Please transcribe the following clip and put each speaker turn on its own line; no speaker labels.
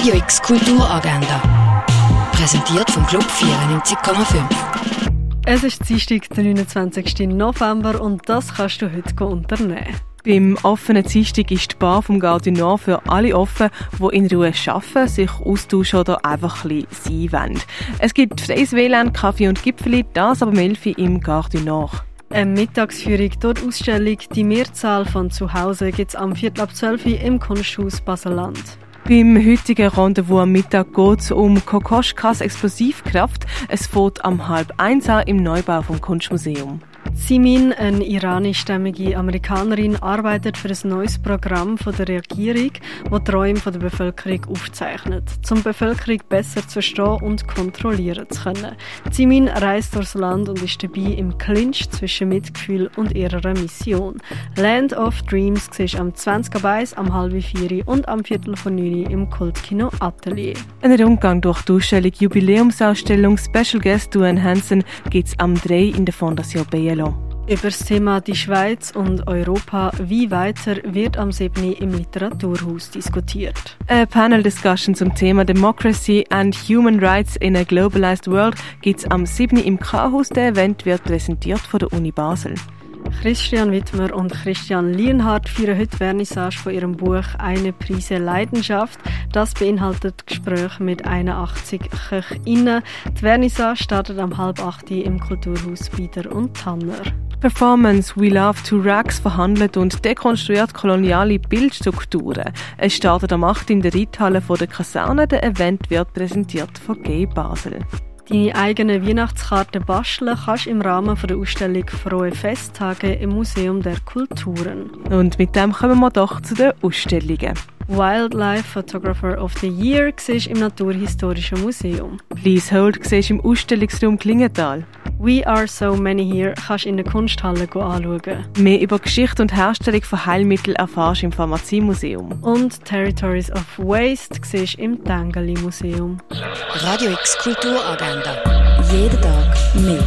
Radio X Kulturagenda. Präsentiert vom Club 94,5.
Es ist Dienstag, der 29. November und das kannst du heute unternehmen.
Beim offenen Dienstag ist die Bar vom Gare Nord für alle offen, die in Ruhe arbeiten, sich austauschen oder einfach ein bisschen sein wollen. Es gibt freies WLAN, Kaffee und Gipfeli, das aber Melfi im Gare Nord.
Eine Mittagsführung dort Ausstellung «Die Mehrzahl von zu Hause» gibt es am Viertel ab 12 Uhr im Kunsthaus Baseland.
Beim heutigen Rendezvous am Mittag geht es um Kokoschkas Explosivkraft. Es fährt am halb eins an im Neubau vom Kunstmuseum.
Simin, eine iranischstämmige Amerikanerin, arbeitet für ein neues Programm von der Regierung, das Träume der Bevölkerung aufzeichnet, um die Bevölkerung besser zu verstehen und kontrollieren zu können. Simin reist durchs Land und ist dabei im Clinch zwischen Mitgefühl und ihrer Mission. Land of Dreams siehst am 20. Beis, am halb vier und am Viertel von 9 im Kultkino Atelier.
Ein Rundgang durch die Ausstellung Jubiläumsausstellung Special Guest Duane Hansen gibt es am 3 in der Fondation Bielo.
Über das Thema die Schweiz und Europa wie weiter wird am 7. im Literaturhaus diskutiert.
Ein Panel-Discussion zum Thema Democracy and Human Rights in a Globalized World gibt es am 7. im K-Haus. Der Event wird präsentiert von der Uni Basel.
Christian Wittmer und Christian Lienhardt feiern heute Vernissage von ihrem Buch Eine Prise Leidenschaft. Das beinhaltet Gespräche mit 81 KöchInnen. Die Vernissage startet am halb acht im Kulturhaus Bieder und Tanner.
Performance We Love to Rags verhandelt und dekonstruiert koloniale Bildstrukturen. Es startet am 8. in der Reithalle der Kaserne. Der Event wird präsentiert von Gay Basel.
Deine eigene Weihnachtskarte basteln kannst du im Rahmen der Ausstellung Frohe Festtage im Museum der Kulturen.
Und mit dem kommen wir doch zu den Ausstellungen.
Wildlife Photographer of the Year siehst im Naturhistorischen Museum.
Please Hold siehst im Ausstellungsraum Klingenthal.
We Are So Many Here kannst du in der Kunsthalle anschauen.
Mehr über Geschichte und Herstellung von Heilmitteln erfährst du im Pharmaziemuseum.
Und Territories of Waste siehst im Tengeli Museum.
Radio X Kulturagenda. Jeden Tag mehr.